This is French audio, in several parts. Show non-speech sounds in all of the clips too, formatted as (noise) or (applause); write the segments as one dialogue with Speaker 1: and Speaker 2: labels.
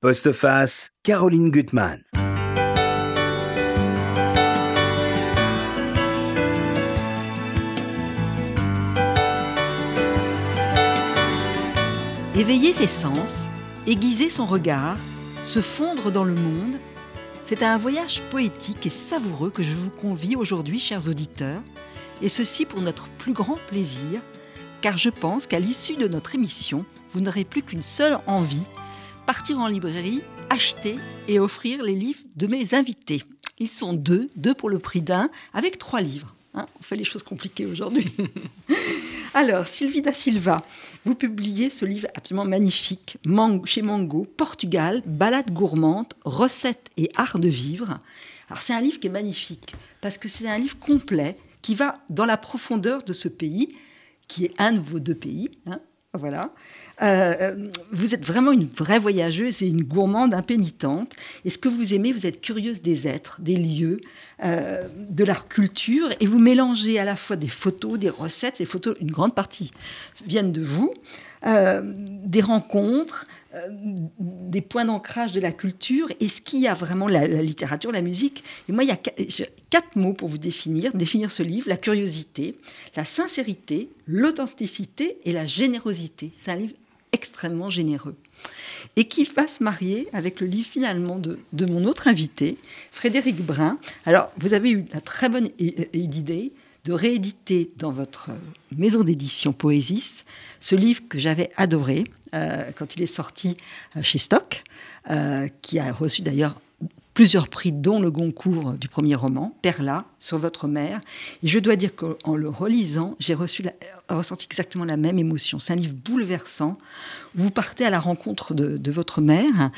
Speaker 1: Postface, Caroline Gutmann.
Speaker 2: Éveiller ses sens, aiguiser son regard, se fondre dans le monde, c'est un voyage poétique et savoureux que je vous convie aujourd'hui, chers auditeurs, et ceci pour notre plus grand plaisir, car je pense qu'à l'issue de notre émission, vous n'aurez plus qu'une seule envie, partir en librairie, acheter et offrir les livres de mes invités. Ils sont deux, deux pour le prix d'un, avec trois livres. Hein, on fait les choses compliquées aujourd'hui. (laughs) Alors, Sylvie da Silva, vous publiez ce livre absolument magnifique, chez Mango, Portugal, balade gourmande, recettes et art de vivre. Alors, c'est un livre qui est magnifique, parce que c'est un livre complet qui va dans la profondeur de ce pays, qui est un de vos deux pays. Hein, voilà. Euh, euh, vous êtes vraiment une vraie voyageuse et une gourmande impénitente. Et ce que vous aimez, vous êtes curieuse des êtres, des lieux, euh, de leur culture, et vous mélangez à la fois des photos, des recettes. Ces photos, une grande partie viennent de vous, des rencontres, des points d'ancrage de la culture. Et ce qu'il y a vraiment, la, la, littérature, la musique? Et moi, il y a quatre mots pour vous définir, définir ce livre la curiosité, la sincérité, l'authenticité et la générosité. C'est un livre extrêmement généreux et qui va se marier avec le livre finalement de, mon autre invité, Frédéric Brun. Alors, vous avez eu la très bonne idée de rééditer dans votre maison d'édition Poésis ce livre que j'avais adoré euh, quand il est sorti euh, chez Stock, euh, qui a reçu d'ailleurs plusieurs prix, dont le Goncourt du premier roman, Perla, sur votre mère. Et je dois dire qu'en le relisant, j'ai ressenti exactement la même émotion. C'est un livre bouleversant. Vous partez à la rencontre de, votre mère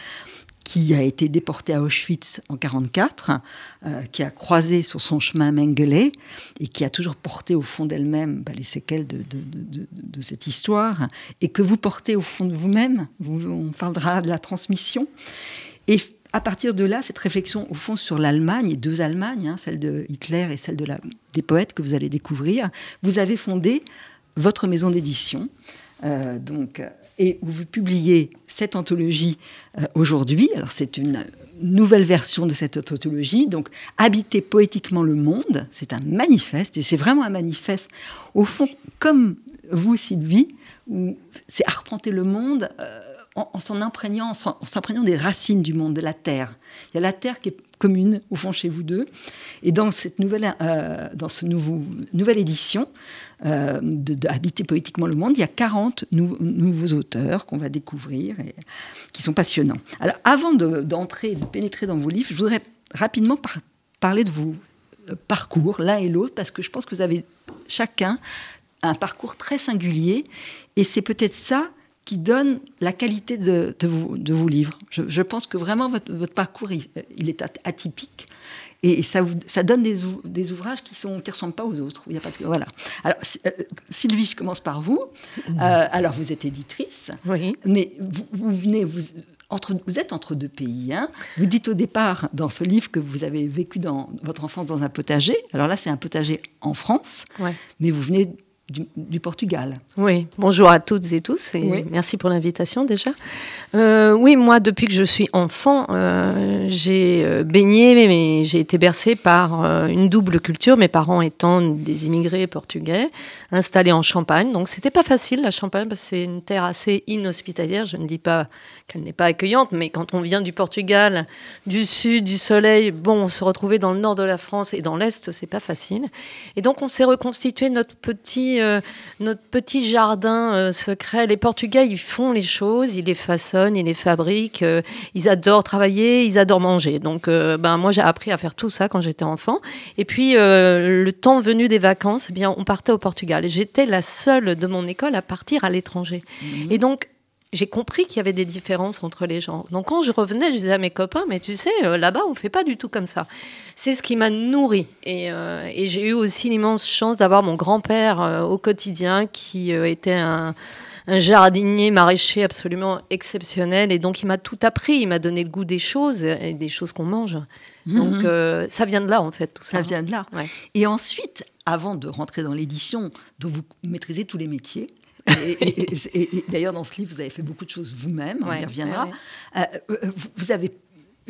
Speaker 2: qui a été déportée à Auschwitz en 1944, euh, qui a croisé sur son chemin Mengele et qui a toujours porté au fond d'elle-même bah, les séquelles de, de, cette histoire, et que vous portez au fond de vous-même. Vous, on parlera de la transmission. Et à partir de là, cette réflexion, au fond, sur l'Allemagne, et deux Allemagnes, hein, celle de Hitler et celle de la, des poètes que vous allez découvrir, vous avez fondé votre maison d'édition. Euh, donc, et où vous publiez cette anthologie euh, aujourd'hui. Alors, c'est une nouvelle version de cette anthologie. Donc, Habiter poétiquement le monde, c'est un manifeste, et c'est vraiment un manifeste, au fond, comme vous, Sylvie, où c'est arpenter le monde. Euh, en, s'en imprégnant, en s'imprégnant des racines du monde, de la terre. Il y a la terre qui est commune au fond chez vous deux. Et dans cette nouvelle, euh, dans ce nouveau, nouvelle édition euh, de, Habiter poétiquement le monde, il y a 40 nouveaux auteurs qu'on va découvrir et qui sont passionnants. Alors, avant d'entrer, de, pénétrer dans vos livres, je voudrais rapidement parler de vos euh, parcours, l'un et l'autre, parce que je pense que vous avez chacun un parcours très singulier. Et c'est peut-être ça qui donne la qualité de, de, vos, de vos, livres. Je, pense que vraiment votre, votre parcours, il, est atypique. Et ça, ça donne des, des, ouvrages qui ne qui ressemblent pas aux autres. Il y a pas voilà. Alors, euh, Sylvie, je commence par vous. Mmh. Euh, alors, vous êtes éditrice.
Speaker 3: Oui.
Speaker 2: Mais vous, vous venez... Vous, entre, vous êtes entre deux pays. Hein. Vous dites au départ dans ce livre que vous avez vécu dans votre enfance dans un potager. Alors là, c'est un potager en France, ouais. mais vous venez du, Portugal.
Speaker 3: Oui, bonjour à toutes et tous et merci pour l'invitation déjà. Euh, oui, moi depuis que je suis enfant, euh, j'ai euh, baigné, mais j'ai été bercée par une double culture, mes parents étant des immigrés portugais installés en Champagne. Donc c'était pas facile la Champagne parce que c'est une terre assez inhospitalière. Je ne dis pas qu'elle n'est pas accueillante, mais quand on vient du Portugal, du sud, du soleil, bon, se retrouver dans le nord de la France et dans l'est, c'est pas facile. Et donc on s'est reconstitué notre petit euh, notre petit jardin euh, secret. Les Portugais, ils font les choses, ils les façonnent, ils les fabriquent. Euh, ils adorent travailler, ils adorent manger. Donc, ben moi, j'ai appris à faire tout ça quand j'étais enfant. Et puis, le temps venu des vacances, eh bien, on partait au Portugal. J'étais la seule de mon école à partir à l'étranger. Mmh. Et donc, j'ai compris qu'il y avait des différences entre les gens. Donc quand je revenais, je disais à mes copains, mais tu sais, euh, là-bas, on ne fait pas du tout comme ça. C'est ce qui m'a nourri. Euh, et, j'ai eu aussi l'immense chance d'avoir mon grand-père euh, au quotidien, qui était un, jardinier maraîcher absolument exceptionnel. Et donc il m'a tout appris, il m'a donné le goût des choses, et des choses qu'on mange. Mhm. Donc ça vient de là, en fait, tout ça.
Speaker 2: Ça vient de là. Et ensuite, avant de rentrer dans l'édition, dont vous maîtrisez tous les métiers, Et, d'ailleurs, dans ce livre, vous avez fait beaucoup de choses vous-même, on y reviendra. Euh, euh, vous avez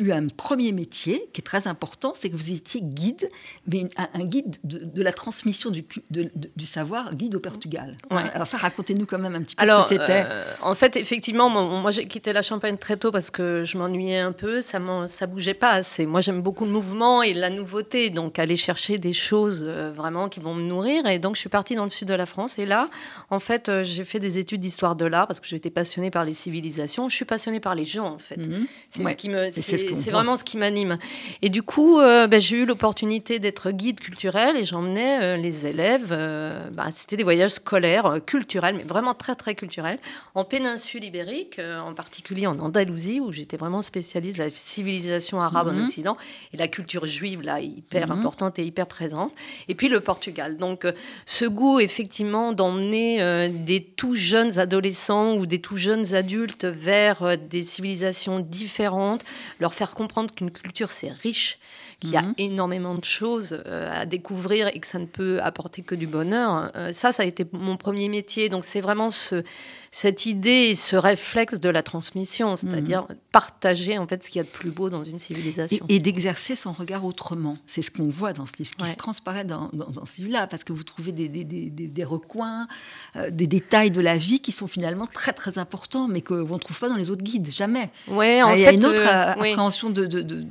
Speaker 2: eu un premier métier qui est très important, c'est que vous étiez guide, mais un, guide de, la transmission du, du, savoir, guide au Portugal. Alors ça, racontez-nous quand même un petit peu ce que c'était.
Speaker 3: Euh, en fait, effectivement, moi, j'ai quitté la Champagne très tôt parce que je m'ennuyais un peu, ça ça bougeait pas assez. Moi j'aime beaucoup le mouvement et la nouveauté, donc aller chercher des choses euh, vraiment qui vont me nourrir. Et donc je suis partie dans le sud de la France et là, en fait, euh, j'ai fait des études d'histoire de l'art parce que j'étais passionnée par les civilisations. Je suis passionnée par les gens en fait. Mhm. C'est ce qui me c'est vraiment ce qui m'anime. Et du coup, euh, ben, j'ai eu l'opportunité d'être guide culturel et j'emmenais euh, les élèves. Euh, ben, c'était des voyages scolaires, culturels, mais vraiment très très culturels, en péninsule ibérique, en particulier en Andalousie, où j'étais vraiment spécialiste de la civilisation arabe en mhm. Occident et la culture juive là hyper mhm. importante et hyper présente. Et puis le Portugal. Donc ce goût effectivement d'emmener des tout jeunes adolescents ou des tout jeunes adultes vers des civilisations différentes, leur faire comprendre qu'une culture, c'est riche, qu'il y a mhm. énormément de choses euh, à découvrir et que ça ne peut apporter que du bonheur. Euh, ça, ça a été mon premier métier. Donc c'est vraiment ce, cette idée et ce réflexe de la transmission, c'est-à-dire mhm. partager en fait ce qu'il y a de plus beau dans une civilisation.
Speaker 2: Et, d'exercer son regard autrement. C'est ce qu'on voit dans ce livre, qui se transparaît dans, dans, ce livre-là, parce que vous trouvez des, des, des, des recoins, euh, des détails de la vie qui sont finalement très très importants, mais qu'on ne trouve pas dans les autres guides, jamais.
Speaker 3: Ouais,
Speaker 2: en Il y a une autre appréhension de, de, de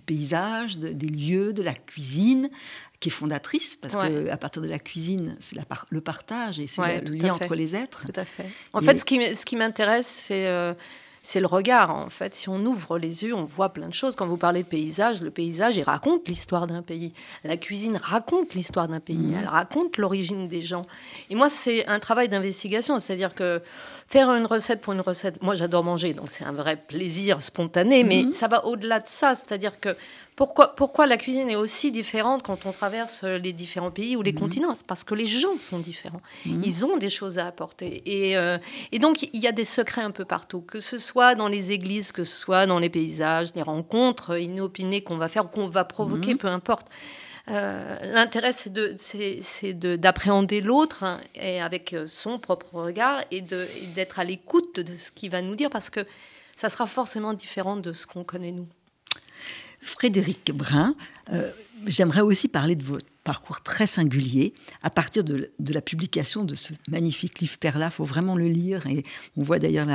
Speaker 2: paysage, des lieux, de la cuisine, qui est fondatrice, parce que qu'à partir de la cuisine, c'est le partage et c'est le lien entre les êtres.
Speaker 3: Tout à fait. En fait, ce qui, ce qui m'intéresse, c'est euh, c'est le regard. En fait, si on ouvre les yeux, on voit plein de choses. Quand vous parlez de paysage, le paysage, il raconte l'histoire d'un pays. La cuisine raconte l'histoire d'un pays. Mmh. Elle raconte l'origine des gens. Et moi, c'est un travail d'investigation. C'est-à-dire que faire une recette pour une recette, moi, j'adore manger, donc c'est un vrai plaisir spontané. Mais mmh. ça va au-delà de ça. C'est-à-dire que pourquoi, pourquoi la cuisine est aussi différente quand on traverse les différents pays ou les mhm. continents? C'est parce que les gens sont différents. Mhm. Ils ont des choses à apporter. Et, euh, et donc, il y a des secrets un peu partout, que ce soit dans les églises, que ce soit dans les paysages, les rencontres inopinées qu'on va faire, qu'on va provoquer, mhm. peu importe. Euh, l'intérêt, c'est d'appréhender l'autre hein, et avec son propre regard et d'être à l'écoute de ce qu'il va nous dire parce que ça sera forcément différent de ce qu'on connaît nous.
Speaker 2: Frédéric Brun, euh, j'aimerais aussi parler de votre parcours très singulier. À partir de, la publication de ce magnifique livre Perla, il faut vraiment le lire. Et on voit d'ailleurs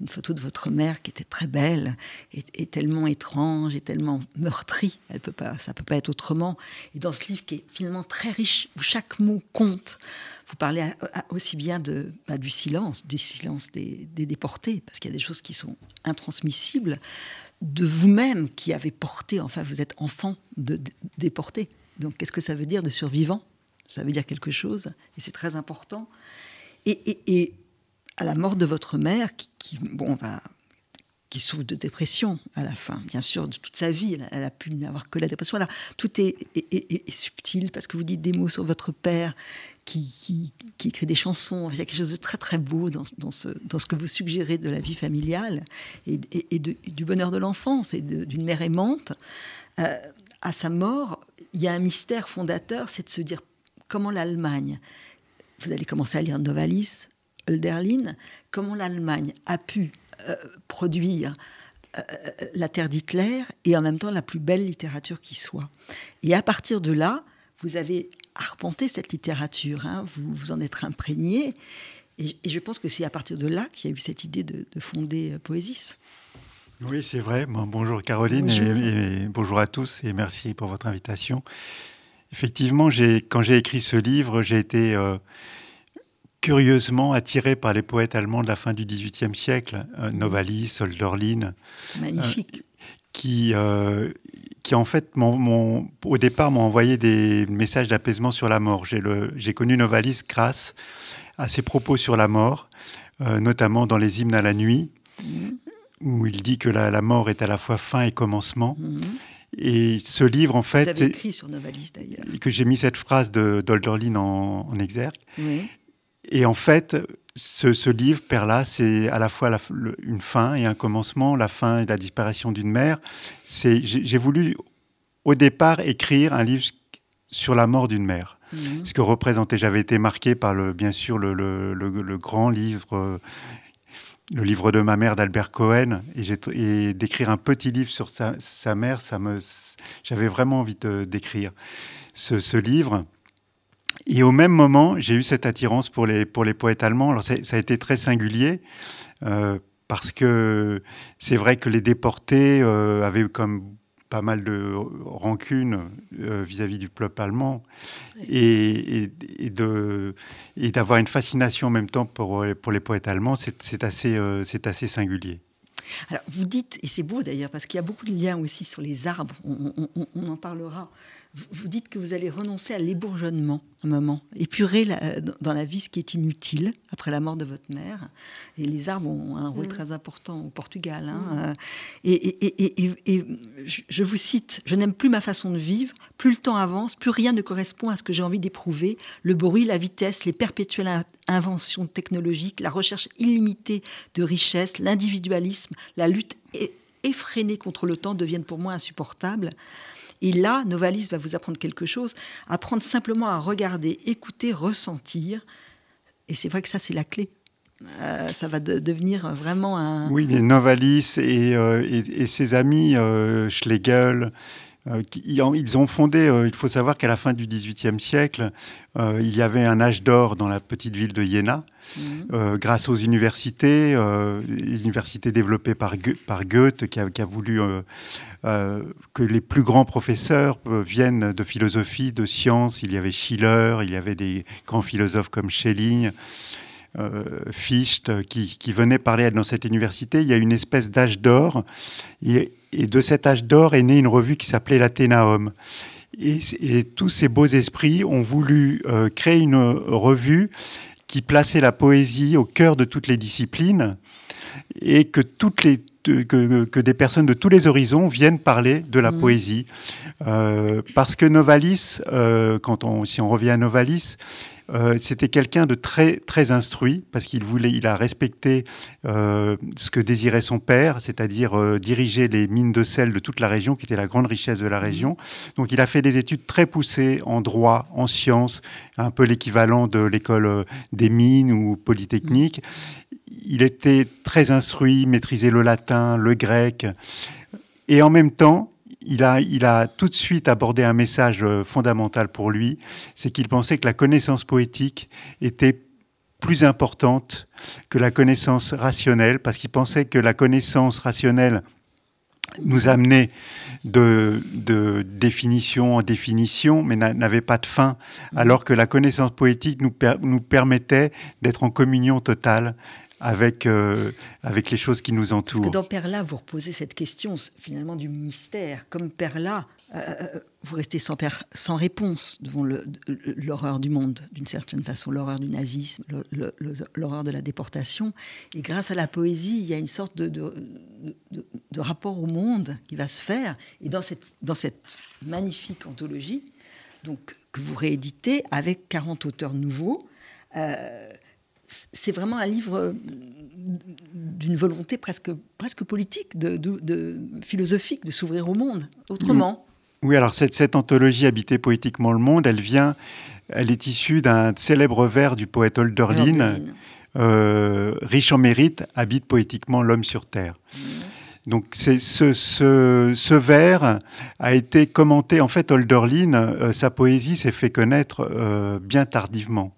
Speaker 2: une photo de votre mère qui était très belle et, tellement étrange et tellement meurtrie. Elle peut pas, ça ne peut pas être autrement. Et dans ce livre qui est finalement très riche, où chaque mot compte, vous parlez aussi bien de, bah, du silence, des silences des, des déportés, parce qu'il y a des choses qui sont intransmissibles de vous-même qui avez porté, enfin vous êtes enfant de, déporté. Donc qu'est-ce que ça veut dire de survivant? Ça veut dire quelque chose, et c'est très important. Et, à la mort de votre mère, qui, bon, va, qui souffre de dépression à la fin, bien sûr, de toute sa vie, elle, a pu n'avoir que la dépression. Là, tout est, subtil parce que vous dites des mots sur votre père qui, écrit des chansons. Il y a quelque chose de très très beau dans, ce, que vous suggérez de la vie familiale et, du bonheur de l'enfance et d'une mère aimante. Euh, à sa mort, il y a un mystère fondateur, c'est de se dire comment l'Allemagne, vous allez commencer à lire Novalis, Hölderlin, comment l'Allemagne a pu produire euh, la terre d'Hitler et en même temps la plus belle littérature qui soit. Et à partir de là, vous avez arpenté cette littérature, hein, vous vous en êtes imprégné. Et, je pense que c'est à partir de là qu'il y a eu cette idée de, fonder euh, Poésis.
Speaker 4: Oui, c'est vrai. bonjour Caroline Et, bonjour à tous et merci pour votre invitation. Effectivement, quand j'ai écrit ce livre, j'ai été euh, curieusement attiré par les poètes allemands de la fin du XVIIIe siècle, euh, Novalis, Hölderlin.
Speaker 2: Magnifique.
Speaker 4: qui, qui en fait, au départ, m'ont envoyé des messages d'apaisement sur la mort. J'ai connu Novalis grâce à ses propos sur la mort, euh, notamment dans les hymnes à la nuit, mm-hmm. où il dit que la, mort est à la fois fin et commencement. Mm-hmm. Et ce livre, en fait,
Speaker 2: Vous avez écrit sur Novalis d'ailleurs,
Speaker 4: que j'ai mis cette phrase de d'Olderlin en, en, exergue. Et en fait, ce, livre, Perla, c'est à la fois une fin et un commencement, la fin et la disparition d'une mère. J'ai voulu, au départ, écrire un livre sur la mort d'une mère. Mhm. Ce que représentait, j'avais été marqué par le, bien sûr le, le, grand livre, le livre de ma mère d'Albert Cohen, et, d'écrire un petit livre sur sa, sa mère, ça me, j'avais vraiment envie d'écrire ce, ce, livre. Et au même moment, j'ai eu cette attirance pour les, pour les poètes allemands. Alors ça, a été très singulier. Euh, parce que c'est vrai que les déportés euh, avaient comme pas mal de rancune euh, vis-à-vis du peuple allemand et, et, de, et d'avoir une fascination en même temps pour, pour les poètes allemands, c'est, assez, euh, c'est assez singulier.
Speaker 2: Alors, vous dites, et c'est beau d'ailleurs, parce qu'il y a beaucoup de liens aussi sur les arbres, on, on en parlera vous dites que vous allez renoncer à l'ébourgeonnement un moment, épurer dans la vie ce qui est inutile après la mort de votre mère. Et les arbres ont un rôle mm. très important au Portugal. Hein. Mm. Euh, et, je vous cite, je n'aime plus ma façon de vivre, plus le temps avance, plus rien ne correspond à ce que j'ai envie d'éprouver. Le bruit, la vitesse, les perpétuelles inventions technologiques, la recherche illimitée de richesses, l'individualisme, la lutte effrénée contre le temps deviennent pour moi insupportables. Et là, Novalis va vous apprendre quelque chose, apprendre simplement à regarder, écouter, ressentir. Et c'est vrai que ça, c'est la clé. Euh, ça va devenir vraiment un...
Speaker 4: Oui, les Novalis et, euh, et, ses amis, euh, Schlegel, ils ont fondé, il faut savoir qu'à la fin du XVIIIe siècle, il y avait un âge d'or dans la petite ville de Iéna, mhm. grâce aux universités, les universités développées par, par Goethe, qui a, qui a voulu euh, que les plus grands professeurs euh, viennent de philosophie, de sciences. Il y avait Schiller, il y avait des grands philosophes comme Schelling. Euh, Fichte, qui, qui, venaient parler dans cette université, il y a une espèce d'âge d'or. Et, de cet âge d'or est née une revue qui s'appelait l'Athénaum. Et, et, tous ces beaux esprits ont voulu créer une revue qui plaçait la poésie au cœur de toutes les disciplines et que toutes les que, des personnes de tous les horizons viennent parler de la mm. poésie. Euh, parce que Novalis, euh, quand on, si on revient à Novalis, euh, c'était quelqu'un de très très instruit parce qu'il voulait, il a respecté ce que désirait son père, c'est-à-dire diriger les mines de sel de toute la région, qui était la grande richesse de la région. Mm. Donc, il a fait des études très poussées en droit, en sciences, un peu l'équivalent de l'école des mines ou polytechnique il était très instruit, maîtrisait le latin, le grec, et en même temps, il a, il a tout de suite abordé un message euh, fondamental pour lui, c'est qu'il pensait que la connaissance poétique était plus importante que la connaissance rationnelle, parce qu'il pensait que la connaissance rationnelle nous amenait de, définition en définition, mais n'avait pas de fin, alors que la connaissance poétique nous, nous permettait d'être en communion totale avec, euh, avec les choses qui nous entourent.
Speaker 2: Parce que dans Perla, vous reposez cette question finalement du mystère. Comme Perla, euh, euh, vous restez sans, sans réponse devant l'horreur du monde, d'une certaine façon, l'horreur du nazisme, l'horreur de la déportation. Et grâce à la poésie, il y a une sorte de, de, rapport au monde qui va se faire. Et dans cette, dans cette magnifique anthologie, donc, que vous rééditez avec 40 auteurs nouveaux, c'est vraiment un livre euh, d'une volonté presque, presque politique, de, philosophique, de s'ouvrir au monde autrement.
Speaker 4: Oui, alors cette, cette, anthologie Habiter poétiquement le monde, elle vient, elle est issue d'un célèbre vers du poète Holderlin, euh, riche en mérite, habite poétiquement l'homme sur terre. Mmh. Donc c'est ce, ce, vers a été commenté. En fait, Holderlin, euh, sa poésie s'est fait connaître bien tardivement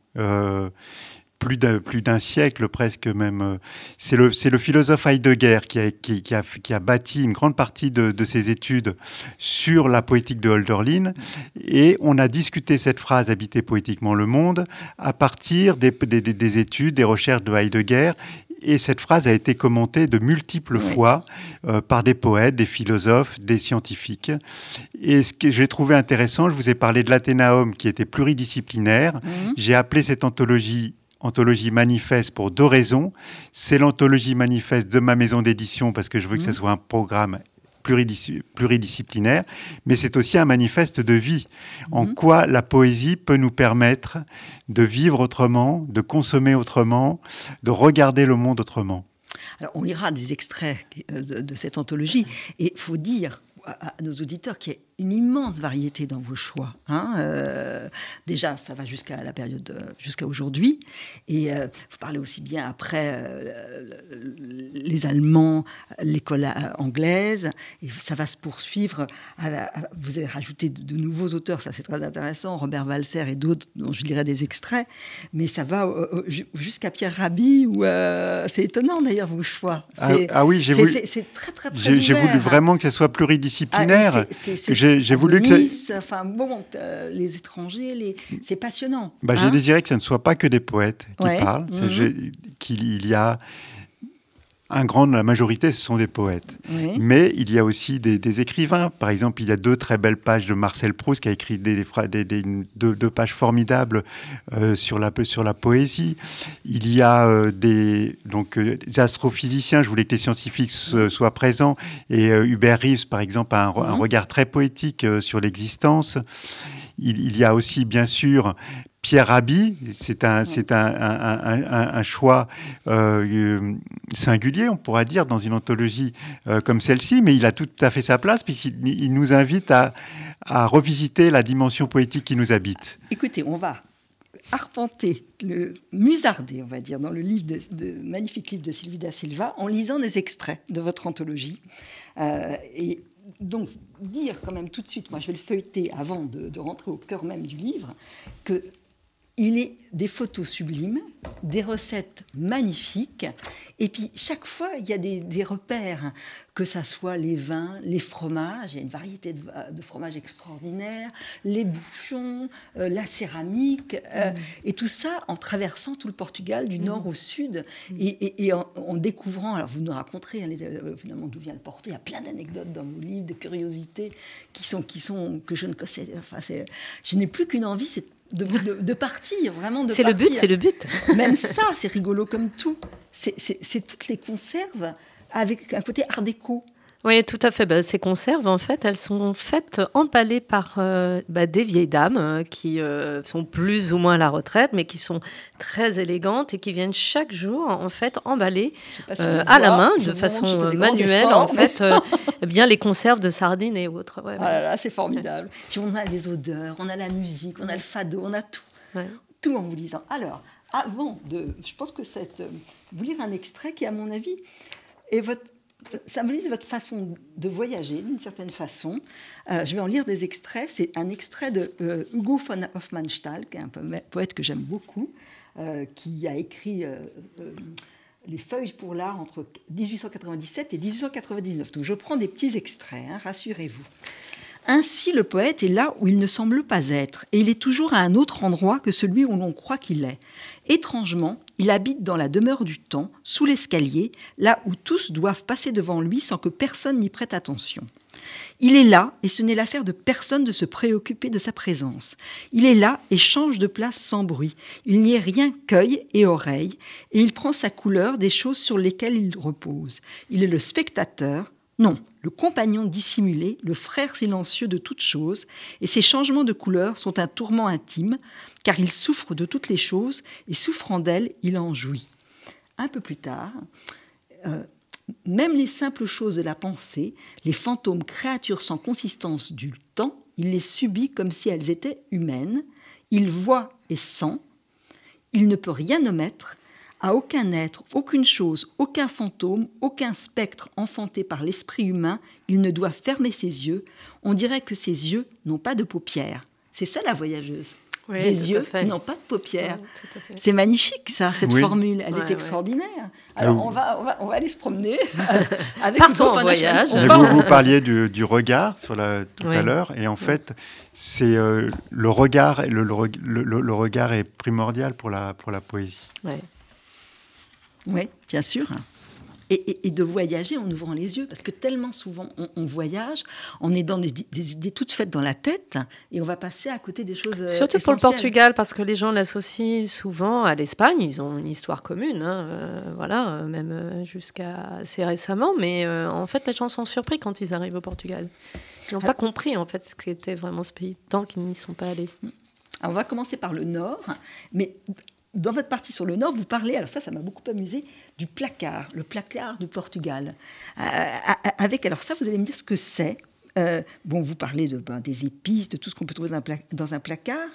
Speaker 4: plus d'un, plus d'un siècle presque même. Euh, c'est le, c'est le philosophe Heidegger qui a, qui, a, qui a bâti une grande partie de, de, ses études sur la poétique de Hölderlin. Et on a discuté cette phrase habiter poétiquement le monde à partir des, des, des études, des recherches de Heidegger et cette phrase a été commentée de multiples fois euh, par des poètes, des philosophes, des scientifiques. Et ce que j'ai trouvé intéressant, je vous ai parlé de l'Athénaum qui était pluridisciplinaire. Mhm. J'ai appelé cette anthologie anthologie manifeste pour deux raisons. C'est l'anthologie manifeste de ma maison d'édition parce que je veux que ce mmh. soit un programme pluridisciplinaire, mais c'est aussi un manifeste de vie. En mmh. quoi la poésie peut nous permettre de vivre autrement, de consommer autrement, de regarder le monde autrement?
Speaker 2: Alors, on lira des extraits euh, de, de cette anthologie et il faut dire à, nos auditeurs qu'il y ait une immense variété dans vos choix. Hein. Euh, déjà, ça va jusqu'à la période, euh, jusqu'à aujourd'hui. Et euh, vous parlez aussi bien après les Allemands, l'école anglaise. Et ça va se poursuivre. vous avez rajouté de, nouveaux auteurs, ça c'est très intéressant, Robert Walser et d'autres, dont je lirai des extraits. Mais ça va jusqu'à Pierre Rabhi, où c'est étonnant d'ailleurs vos choix.
Speaker 4: Ah, ah, oui, j'ai voulu. C'est très, très, très J'ai voulu vraiment que ça soit pluridisciplinaire. Ah, j'ai voulu
Speaker 2: que enfin bon, euh, les étrangers, les... c'est passionnant.
Speaker 4: Bah, J'ai hein désiré que ce ne soit pas que des poètes qui parlent, mhm. qu'il y a un grand, la majorité, ce sont des poètes. Mais il y a aussi des, écrivains. Par exemple, il y a deux très belles pages de Marcel Proust qui a écrit des, deux, pages formidables euh, sur, la, sur la poésie. Il y a euh, des, donc, euh, des astrophysiciens, je voulais que les scientifiques soient présents. Et Hubert Reeves, par exemple, a un, un regard très poétique sur l'existence. Il, il, y a aussi, bien sûr, Pierre Rabhi, c'est un, c'est un, un, choix euh, singulier, on pourra dire, dans une anthologie euh, comme celle-ci, mais il a tout à fait sa place, puisqu'il il nous invite à, à, revisiter la dimension poétique qui nous habite.
Speaker 2: Écoutez, on va arpenter, le musarder, on va dire, dans le livre de, magnifique livre de Sylvie da Silva, en lisant des extraits de votre anthologie. Euh, et donc, dire quand même tout de suite, moi je vais le feuilleter avant de, de rentrer au cœur même du livre, que il est des photos sublimes, des recettes magnifiques, et puis chaque fois il y a des, repères, que ça soit les vins, les fromages, il y a une variété de, fromages extraordinaires, les bouchons, euh, la céramique, euh, mm. et tout ça en traversant tout le Portugal du nord mm. au sud, mm. et, en, découvrant, alors vous nous raconterez hein, euh, finalement d'où vient le Porto, il y a plein d'anecdotes dans vos livres, de curiosités qui sont, qui sont que je ne connaissais, enfin, je n'ai plus qu'une envie, c'est de, partir, vraiment de
Speaker 3: C'est le but, c'est le but.
Speaker 2: Même ça, c'est rigolo comme tout. C'est toutes les conserves avec un côté art déco.
Speaker 3: Oui, tout à fait. Bah, ces conserves, en fait, elles sont faites empalées par euh, bah, des vieilles dames euh, qui euh, sont plus ou moins à la retraite, mais qui sont très élégantes et qui viennent chaque jour, en fait, emballer à la main, de façon manuelle, en fait, bien les conserves de sardines et autres.
Speaker 2: Ouais, ah là là, c'est formidable. Puis on a les odeurs, on a la musique, on a le fado, on a tout. Tout en vous lisant. Alors, avant de. Je pense que cette. Vous lire un extrait qui, à mon avis, est votre symbolise votre façon de voyager d'une certaine façon. Euh, je vais en lire des extraits. C'est un extrait de euh, Hugo von Hofmannsthal, qui est un poète que j'aime beaucoup, euh, qui a écrit Les feuilles pour l'art entre 1897 et 1899. Donc je prends des petits extraits, hein, rassurez-vous. Ainsi, le poète est là où il ne semble pas être, et il est toujours à un autre endroit que celui où l'on croit qu'il est. Étrangement, il habite dans la demeure du temps, sous l'escalier, là où tous doivent passer devant lui sans que personne n'y prête attention. Il est là, et ce n'est l'affaire de personne de se préoccuper de sa présence. Il est là et change de place sans bruit. Il n'y est rien qu'œil et oreille, et il prend sa couleur des choses sur lesquelles il repose. Il est le spectateur, non, le compagnon dissimulé, le frère silencieux de toutes choses, et ces changements de couleur sont un tourment intime, car il souffre de toutes les choses, et souffrant d'elles, il en jouit. Un peu plus tard, euh, même les simples choses de la pensée, les fantômes créatures sans consistance du temps, il les subit comme si elles étaient humaines, il voit et sent, il ne peut rien omettre, à aucun être, aucune chose, aucun fantôme, aucun spectre enfanté par l'esprit humain, il ne doit fermer ses yeux. On dirait que ses yeux n'ont pas de paupières. C'est ça la voyageuse. les yeux n'ont pas de paupières. c'est magnifique, ça, cette formule. Elle est extraordinaire. Alors, on, va, on, va, on, va, aller se promener (laughs)
Speaker 3: avec Partons en voyage.
Speaker 4: Vous, vous, parliez du, regard sur la, tout à l'heure. Et en fait, c'est euh, le regard, le, le, le, regard est primordial pour la, pour la poésie.
Speaker 2: Oui, bien sûr. Et, de voyager en ouvrant les yeux, parce que tellement souvent on, voyage, on est dans des, idées toutes faites dans la tête, et on va passer à côté des choses. Euh,
Speaker 3: Surtout pour le Portugal, parce que les gens l'associent souvent à l'Espagne, ils ont une histoire commune, hein, euh, voilà, euh, même jusqu'à assez récemment, mais en fait les gens sont surpris quand ils arrivent au Portugal. Ils n'ont pas compris en fait ce qu'était vraiment ce pays, tant qu'ils n'y sont pas allés.
Speaker 2: on va commencer par le nord, mais dans votre partie sur le Nord, vous parlez, alors ça, ça m'a beaucoup amusé, du placard, le placard du Portugal. Euh, avec, alors ça, vous allez me dire ce que c'est. Euh, bon, vous parlez de, ben, des épices, de tout ce qu'on peut trouver dans un, placard.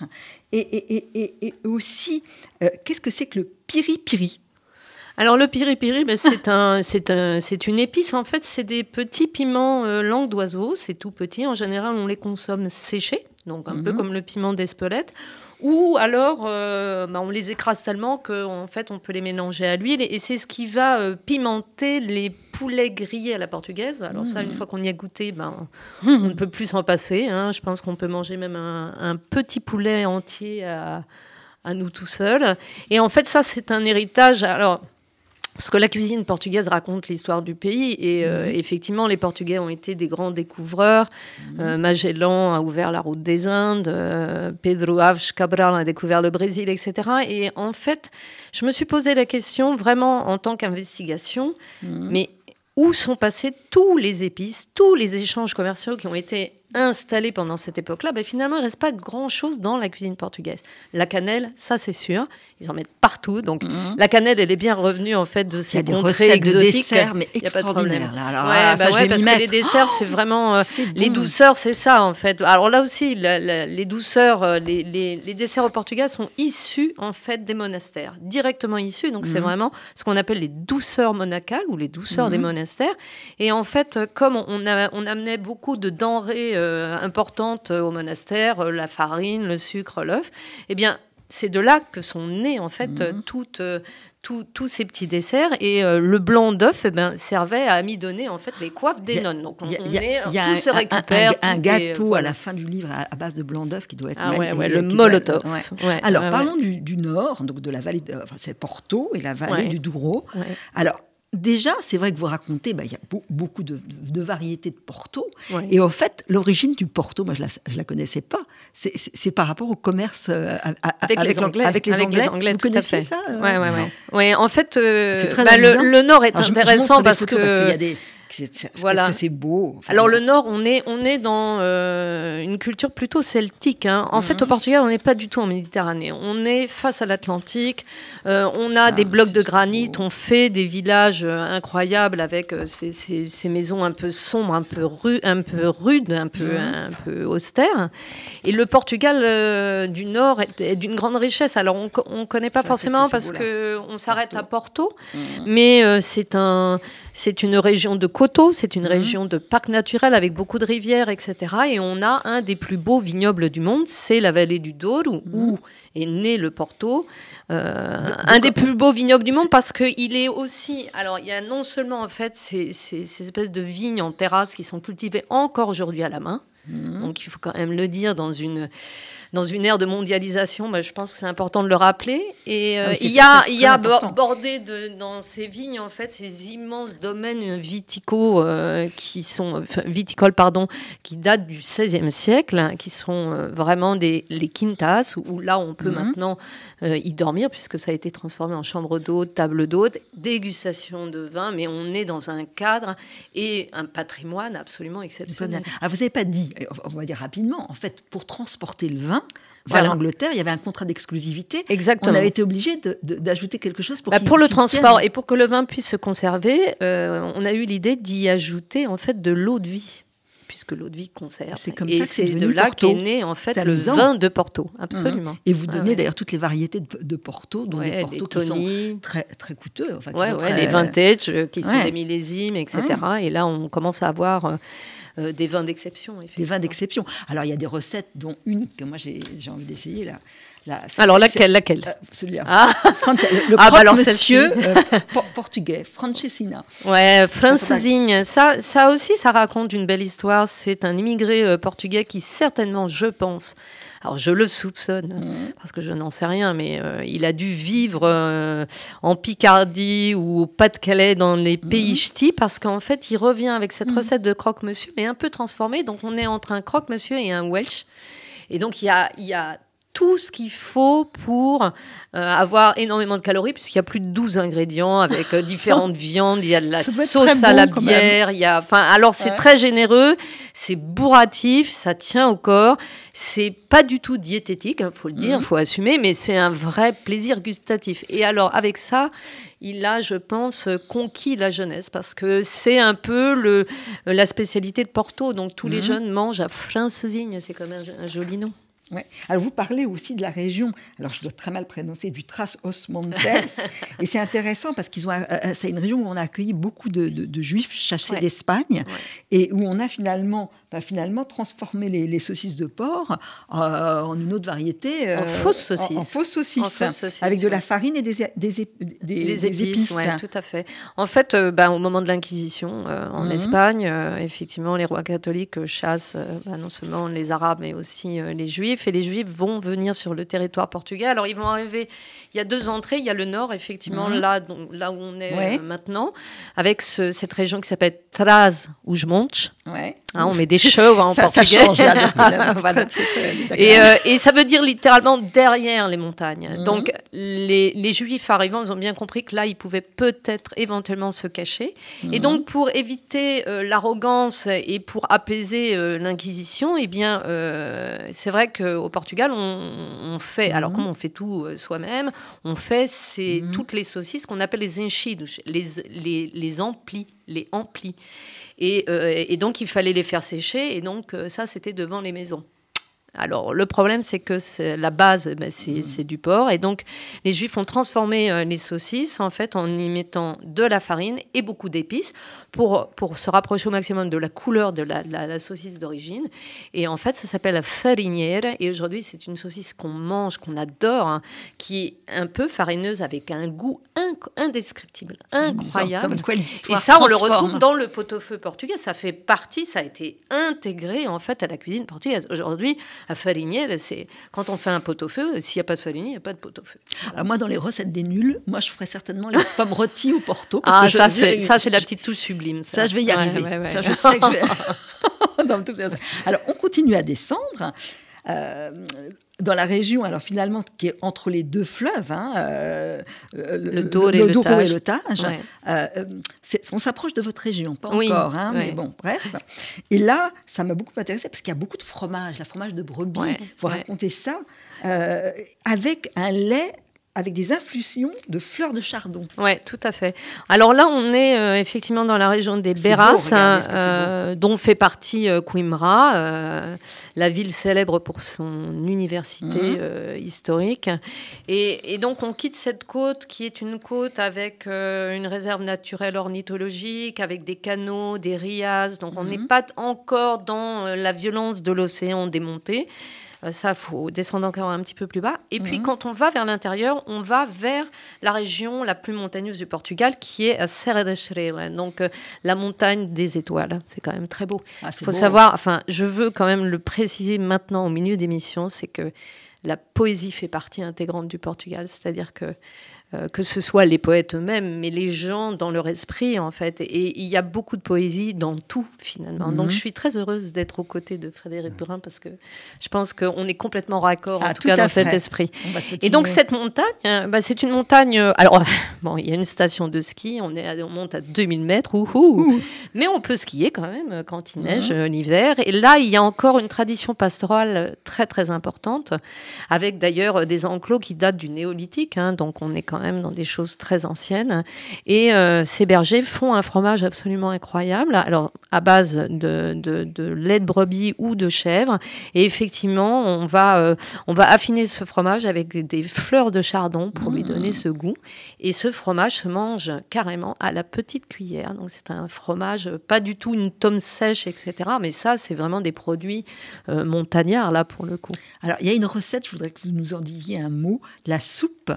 Speaker 2: Et, aussi, euh, qu'est-ce que c'est que le piri-piri?
Speaker 3: Alors le piri-piri, ben, c'est un, c'est une épice. En fait, c'est des petits piments euh, langue d'oiseau. C'est tout petit. En général, on les consomme séchés, donc un peu mhm. comme le piment d'Espelette. Ou alors, euh, ben, on les écrase tellement qu'en fait, on peut les mélanger à l'huile. Et c'est ce qui va euh, pimenter les poulets grillés à la portugaise. Alors ça, une mhm. fois qu'on y a goûté, ben, (laughs) on ne peut plus s'en passer. Hein. Je pense qu'on peut manger même un, un petit poulet entier à, à nous tout seuls. Et en fait, ça, c'est un héritage. Alors, parce que la cuisine portugaise raconte l'histoire du pays et euh, mhm. effectivement les Portugais ont été des grands découvreurs. Mhm. Euh, Magellan a ouvert la route des Indes, euh, Pedro Alves Cabral a découvert le Brésil, etc. Et en fait, je me suis posé la question vraiment en tant qu'investigation, mhm. mais où sont passés tous les épices, tous les échanges commerciaux qui ont été installés pendant cette époque-là, ben finalement, il ne reste pas grand-chose dans la cuisine portugaise. La cannelle, ça c'est sûr, ils en mettent partout. Donc mhm. la cannelle, elle est bien revenue en fait de ces contrées exotiques.
Speaker 2: De desserts, mais extraordinaires.
Speaker 3: Là. ouais, bah ouais, parce que les desserts, c'est vraiment euh, les douceurs, c'est ça en fait. Alors là aussi, les douceurs, euh, les, les, desserts au Portugal sont issus en fait des monastères, directement issus. Donc c'est mhm. vraiment ce qu'on appelle les douceurs monacales ou les douceurs des mhm. monastères. Et en fait, comme on, a, on amenait beaucoup de denrées euh, importantes au monastère, euh, la farine, le sucre, l'œuf, eh bien, c'est de là que sont nés en fait toutes, euh, tous ces petits desserts et le blanc d'œuf eh ben, servait à amidonner en fait les coiffes des nonnes. Donc on,
Speaker 2: y a, y a tout se récupère. Un, gâteau à la fin du livre à, base de blanc d'œuf qui doit être
Speaker 3: ah ouais, le molotov.
Speaker 2: Alors parlons du, nord, donc de la vallée, de, enfin c'est Porto et la vallée du Douro. Alors Déjà, c'est vrai que vous racontez, bah, il y a beaucoup de, variétés de Porto. Et en fait, l'origine du Porto, moi, je ne la, connaissais pas. C'est par rapport au commerce euh,
Speaker 3: avec, les Anglais.
Speaker 2: Avec les Anglais. vous connaissez
Speaker 3: ça Oui, oui, oui. Ouais, en fait, euh, bah, le, Nord est intéressant parce, que... parce qu'il y a des
Speaker 2: voilà. que c'est beau
Speaker 3: Alors le Nord, on est, on est dans euh, une culture plutôt celtique. Hein. En fait, au mhm. Portugal, on n'est pas du tout en Méditerranée. On est face à l'Atlantique. Euh, on a des blocs de granit. On fait des villages euh, incroyables avec ces, ces, maisons un peu sombres, un peu, ru, un peu rudes, un peu, mhm. un peu austères. Et le Portugal du Nord est, d'une grande richesse. Alors on ne connaît pas forcément parce qu'on s'arrête à Porto, mhm. mais c'est un c'est une région de coteaux, c'est une mhm. région de parc naturel avec beaucoup de rivières, etc. Et on a un des plus beaux vignobles du monde, c'est la vallée du Douro, mhm. où est né le Porto. Euh, un des plus beaux vignobles du monde parce qu'il est aussi. Alors, il y a non seulement en fait ces, ces espèces de vignes en terrasse qui sont cultivées encore aujourd'hui à la main. Mhm. Donc, il faut quand même le dire dans une dans une ère de mondialisation, bah, je pense que c'est important de le rappeler. Et euh, ah il y a, il y a bordé de, dans ces vignes, en fait, ces immenses domaines viticaux euh, qui sont, viticoles, pardon, qui datent du XVIe siècle, hein, qui sont euh, vraiment des, les quintas, où, là, on peut mhm. maintenant y dormir, puisque ça a été transformé en chambre d'hôte, table d'hôte, dégustation de vin, mais on est dans un cadre et un patrimoine absolument exceptionnel.
Speaker 2: Ah, vous n'avez pas dit, on va dire rapidement, en fait, pour transporter le vin, vers l'Angleterre, il y avait un contrat d'exclusivité.
Speaker 3: Exactement.
Speaker 2: On avait été obligé d'ajouter quelque chose pour
Speaker 3: bah, Pour le transport et pour que le vin puisse se conserver, euh, on a eu l'idée d'y ajouter en fait de l'eau de vie puisque l'eau de vie conserve.
Speaker 2: C'est comme ça que c'est
Speaker 3: de là qu'est né en fait le vin de Porto, absolument. Mmh.
Speaker 2: Et vous donnez d'ailleurs toutes les variétés de, Porto, dont des Porto qui sont très très coûteux.
Speaker 3: Enfin, les vintage euh, qui sont des millésimes, etc. Et là, on commence à avoir euh, euh, des vins d'exception.
Speaker 2: Des vins d'exception. Alors, il y a des recettes, dont une que moi j'ai envie d'essayer là.
Speaker 3: Alors laquelle, laquelle?
Speaker 2: Euh, Celui-là. Ah. (laughs) le ah, bah monsieur euh, portugais, Francesina.
Speaker 3: Ouais, Francesinha. Ça, ça aussi, ça raconte une belle histoire. C'est un immigré portugais qui certainement, je pense, alors je le soupçonne, mmh. parce que je n'en sais rien, mais euh, il a dû vivre euh, en Picardie ou au Pas-de-Calais dans les mmh. pays ch'tis, parce qu'en fait, il revient avec cette mmh. recette de croque-monsieur, mais un peu transformée. Donc on est entre un croque-monsieur et un Welsh. Et donc il y a, il y a tout ce qu'il faut pour euh, avoir énormément de calories, puisqu'il y a plus de 12 ingrédients avec différentes (laughs) viandes. Il y a de la sauce à la bière. Il y a, enfin, alors c'est très généreux. c'est bourratif, ça tient au corps. C'est pas du tout diététique, il hein, faut le dire, il mhm. faut assumer, mais c'est un vrai plaisir gustatif. Et alors, avec ça, il a, je pense, conquis la jeunesse parce que c'est un peu le, la spécialité de Porto. Donc, tous les mhm. jeunes mangent à Francesinha, c'est comme un joli nom.
Speaker 2: Alors vous parlez aussi de la région, alors je dois très mal prononcer, du Tras Os Montes, (laughs) et c'est intéressant parce qu'ils ont, euh, euh, c'est une région où on a accueilli beaucoup de, juifs chassés d'Espagne, et où on a finalement, bah, finalement transformé les, saucisses de porc euh, en une autre variété.
Speaker 3: en fausses saucisses.
Speaker 2: En, fausses saucisses, avec de la farine et des, des,
Speaker 3: des, épices. Oui, tout à fait. En fait, bah, au moment de l'Inquisition en mhm. Espagne, effectivement, les rois catholiques chassent bah, non seulement les Arabes, mais aussi les Juifs et les Juifs vont venir sur le territoire portugais. Alors ils vont arriver, il y a deux entrées, il y a le nord, effectivement, mhm. là, là où on est euh, maintenant, avec cette région qui s'appelle Traz Monte. Ouais. Hein, on met des cheveux en (laughs) ça, portugais. Ça change, (laughs) et, euh, et, ça veut dire littéralement derrière les montagnes. Mhm. Donc les, les, Juifs arrivant, ils ont bien compris que là, ils pouvaient peut-être éventuellement se cacher. Et mhm. donc pour éviter euh, l'arrogance et pour apaiser l'Inquisition, eh bien, c'est vrai qu'au Portugal, on, fait, alors comme on fait tout soi-même, on fait c'est mhm. toutes les saucisses qu'on appelle les enchidos, les, les, les amplis, les amplis. Et, euh, et, donc, il fallait les faire sécher. Et donc, euh, ça, c'était devant les maisons. Alors, le problème, c'est que la base, ben, mhm. c'est du porc. Et donc, les Juifs ont transformé euh, les saucisses, en fait, en y mettant de la farine et beaucoup d'épices pour, pour se rapprocher au maximum de la couleur de la, saucisse d'origine. Et en fait, ça s'appelle la farinière. Et aujourd'hui, c'est une saucisse qu'on mange, qu'on adore, hein, qui est un peu farineuse avec un goût indescriptible, incroyable. et ça, on le retrouve dans le pot-au-feu portugais. Ça fait partie, ça a été intégré en fait à la cuisine portugaise. Aujourd'hui, la farinière, c'est quand on fait un pot-au-feu, s'il n'y a pas de farine, il n'y a pas de pot-au-feu.
Speaker 2: moi, dans les recettes des nuls, moi, je ferais certainement les pommes rôties au porto.
Speaker 3: ah, ça, c'est la petite touche sublime.
Speaker 2: Ça. je vais y arriver. Ça, je sais que je vais... (laughs) Alors, on continue à descendre. Euh, dans la région, alors finalement, qui est entre les deux fleuves, hein, euh,
Speaker 3: le, Douro et le,
Speaker 2: Tage, euh, on s'approche de votre région, pas encore, hein, mais bon, bref. Et là, ça m'a beaucoup intéressé parce qu'il y a beaucoup de fromage, la fromage de brebis. Vous racontez ça avec un lait avec des infusions de fleurs de chardon.
Speaker 3: Oui, tout à fait. Alors là, on est euh, effectivement dans la région des Béras, hein, euh, dont fait partie euh, Coimbra, la ville célèbre pour son université mhm. historique. Et, donc, on quitte cette côte qui est une côte avec une réserve naturelle ornithologique, avec des canaux, des rias. Donc, on n'est mhm. pas encore dans la violence de l'océan démonté. Euh, ça, faut descendre encore un petit peu plus bas. Et puis, mhm. quand on va vers l'intérieur, on va vers la région la plus montagneuse du Portugal, qui est Serra da Estrela, donc euh, la montagne des étoiles. C'est quand même très beau. Il ah, faut savoir, enfin, je veux quand même le préciser maintenant au milieu d'émission, c'est que la poésie fait partie intégrante du Portugal. C'est-à-dire que euh, que ce soit les poètes eux-mêmes, mais les gens dans leur esprit, en fait. Et il y a beaucoup de poésie dans tout, finalement. Donc, mhm. je suis très heureuse d'être aux côtés de Frédéric Burin parce que je pense qu'on est complètement raccord, en ah, tout, cas, dans cet esprit. Et donc, cette montagne, euh, bah, c'est une montagne. Euh, alors, (laughs) bon, il y a une station de ski, on, est on monte à 2000 mètres, ouhou, mais on peut skier quand même quand il mhm. neige l'hiver. Et là, il y a encore une tradition pastorale très, très importante, avec d'ailleurs des enclos qui datent du néolithique. Hein, donc, on est quand même dans des choses très anciennes. Et euh, ces bergers font un fromage absolument incroyable, alors à base de, de, lait de brebis ou de chèvre. Et effectivement, on va, euh, on va affiner ce fromage avec des fleurs de chardon pour lui donner mmh. ce goût. Et ce fromage se mange carrément à la petite cuillère. Donc c'est un fromage, pas du tout une tome sèche, etc. Mais ça, c'est vraiment des produits euh, montagnards, là, pour le coup.
Speaker 2: Alors, il y a une recette, je voudrais que vous nous en disiez un mot, la soupe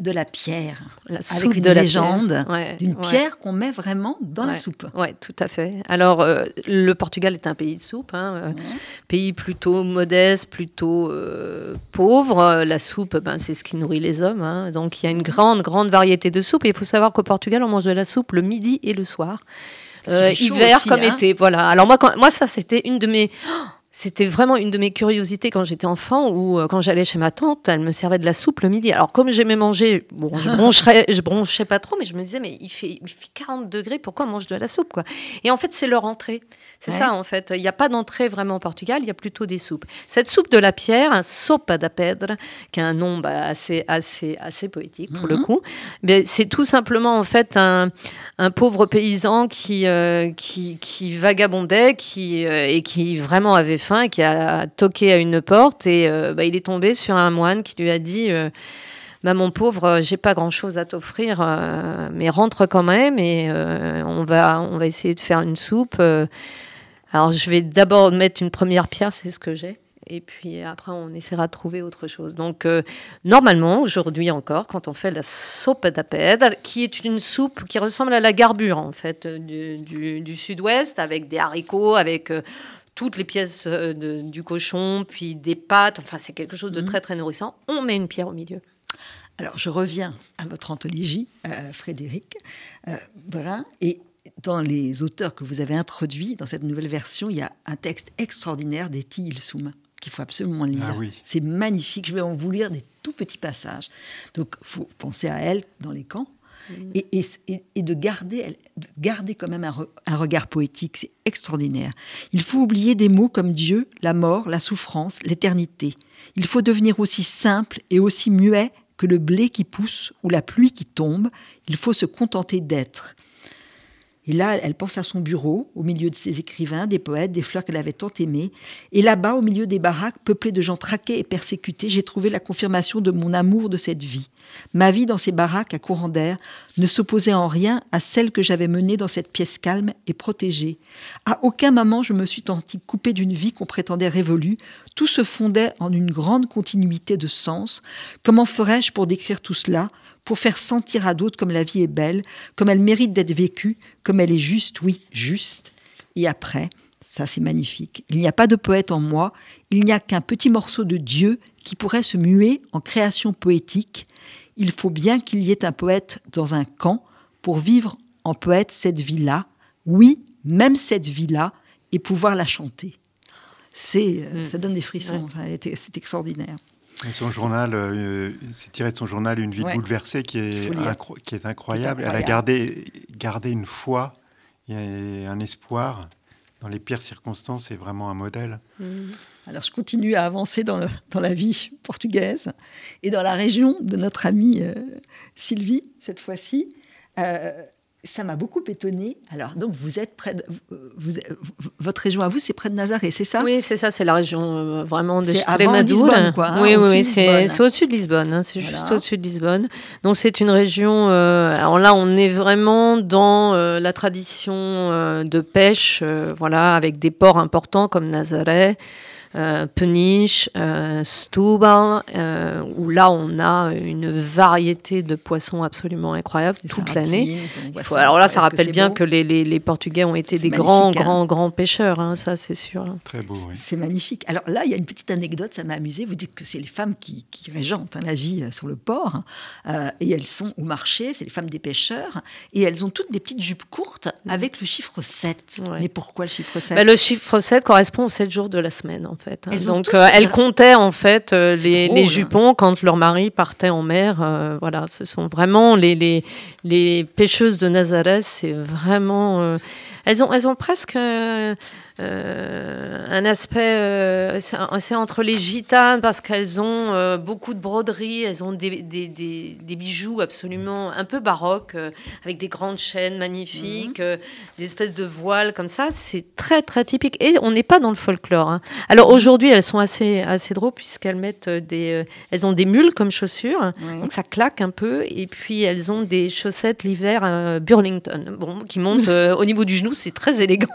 Speaker 2: de la pierre. La soupe avec une de légende d'une pierre qu'on met vraiment dans la soupe.
Speaker 3: Oui, tout à fait. Alors, euh, le Portugal est un pays de soupe, hein, euh, pays plutôt modeste, plutôt euh, pauvre. La soupe, ben, c'est ce qui nourrit les hommes. Hein. Donc, il y a une grande, grande variété de soupes. Et il faut savoir qu'au Portugal, on mange de la soupe le midi et le soir. hiver comme hein. été. Voilà. Alors, moi, moi ça, c'était une de mes. Oh, c'était vraiment une de mes curiosités quand j'étais enfant ou euh, quand j'allais chez ma tante, elle me servait de la soupe le midi. Alors comme j'aimais manger, bon, je (laughs) broncherais, je bronchais pas trop, mais je me disais mais il fait, il fait 40 degrés, pourquoi on mange de la soupe quoi? Et en fait c'est leur entrée. C'est ça en fait. Il n'y a pas d'entrée vraiment au Portugal, il y a plutôt des soupes. Cette soupe de la pierre, un sopa da pedra, qui a un nom bah, assez, assez, assez poétique pour le mhm. coup, mais c'est tout simplement en fait un, un pauvre paysan qui, euh, qui, qui, vagabondait qui, euh, et qui vraiment avait qui a toqué à une porte et euh, bah, il est tombé sur un moine qui lui a dit bah, mon pauvre, j'ai pas grand chose à t'offrir, mais rentre quand même et on, va, on va essayer de faire une soupe. Alors, je vais d'abord mettre une première pierre, c'est ce que j'ai. Et puis après, on essaiera de trouver autre chose. Donc, euh, normalement, aujourd'hui encore, quand on fait la soupe d'apède, qui est une soupe qui ressemble à la garbure, en fait, du, sud-ouest, avec des haricots, avec euh, toutes les pièces euh, du cochon, puis des pâtes. Enfin, c'est quelque chose de mhm. très, très nourrissant. On met une pierre au milieu.
Speaker 2: Alors, je reviens à votre anthologie, Frédéric Brun, et dans les auteurs que vous avez introduits dans cette nouvelle version, il y a un texte extraordinaire d'Eti Ilsoum qu'il faut absolument lire.
Speaker 4: Ah
Speaker 2: C'est magnifique. Je vais en vous lire des tout petits passages. Donc, il faut penser à elle dans les camps. Mm. Et, de, garder, de garder quand même un, un regard poétique, c'est extraordinaire. Il faut oublier des mots comme Dieu, la mort, la souffrance, l'éternité. Il faut devenir aussi simple et aussi muet que le blé qui pousse ou la pluie qui tombe. Il faut se contenter d'être. Et là, elle pense à son bureau, au milieu de ses écrivains, des poètes, des fleurs qu'elle avait tant aimées. Et là-bas, au milieu des baraques peuplées de gens traqués et persécutés, j'ai trouvé la confirmation de mon amour de cette vie. Ma vie dans ces baraques à courant d'air ne s'opposait en rien à celle que j'avais menée dans cette pièce calme et protégée. À aucun moment je me suis sentie coupée d'une vie qu'on prétendait révolue. Tout se fondait en une grande continuité de sens. Comment ferais-je pour décrire tout cela pour faire sentir à d'autres comme la vie est belle, comme elle mérite d'être vécue, comme elle est juste, oui, juste. Et après, ça c'est magnifique, il n'y a pas de poète en moi, il n'y a qu'un petit morceau de Dieu qui pourrait se muer en création poétique. Il faut bien qu'il y ait un poète dans un camp pour vivre en poète cette vie-là, oui, même cette vie-là, et pouvoir la chanter. C'est, euh, mm. Ça donne des frissons, c'est extraordinaire.
Speaker 4: Son journal, euh, c'est tiré de son journal Une vie bouleversée qui est, qui est incroyable. Elle a gardé, gardé une foi et un espoir dans les pires circonstances. C'est vraiment un modèle.
Speaker 2: Mmh. Alors je continue à avancer dans, le, dans, la vie portugaise et dans la région de notre amie euh, Sylvie, cette fois-ci. Euh, ça m'a beaucoup étonné. Alors, donc, vous êtes près de. Vous, votre région à vous, c'est près de Nazaré, c'est ça?
Speaker 3: Oui, c'est ça, c'est la région euh, vraiment de
Speaker 2: Lisbonne, quoi.
Speaker 3: Hein, oui, oui, c'est au-dessus de Lisbonne. Hein, c'est juste au-dessus de Lisbonne. Donc, c'est une région. Euh, alors là, on est vraiment dans euh, la tradition de pêche, voilà, avec des ports importants comme Nazaré euh, Peniche, euh, Stubal, euh, où là on a une variété de poissons absolument incroyable toute l'année. Alors là, ça rappelle bien que les, les, Portugais ont été des grands, hein. grands, grands pêcheurs, hein, ça c'est sûr.
Speaker 4: Très beau.
Speaker 2: C'est magnifique. Alors là, il y a une petite anecdote, ça m'a amusé. Vous dites que c'est les femmes qui, qui régentent hein, la vie sur le port, et elles sont au marché, c'est les femmes des pêcheurs, et elles ont toutes des petites jupes courtes avec le chiffre 7. Mais pourquoi le chiffre 7
Speaker 3: bah, Le chiffre 7 correspond aux 7 jours de la semaine en fait. Hein. Donc euh, elles comptaient en fait euh, les, jupons quand leur mari partait en mer. Euh, voilà, ce sont vraiment les, les, les pêcheuses de Nazareth. C'est vraiment elles ont, elles ont presque euh, un aspect, euh, c'est entre les gitanes parce qu'elles ont euh, beaucoup de broderies, elles ont des, des, des, bijoux absolument un peu baroques, avec des grandes chaînes magnifiques, mhm. des espèces de voiles comme ça. C'est très très typique. Et on n'est pas dans le folklore. Hein. Alors aujourd'hui, elles sont assez, assez drôles puisqu'elles mettent des, elles ont des mules comme chaussures, donc ça claque un peu. Et puis elles ont des chaussettes l'hiver Burlington, bon, qui montent au niveau du genou, c'est très élégant.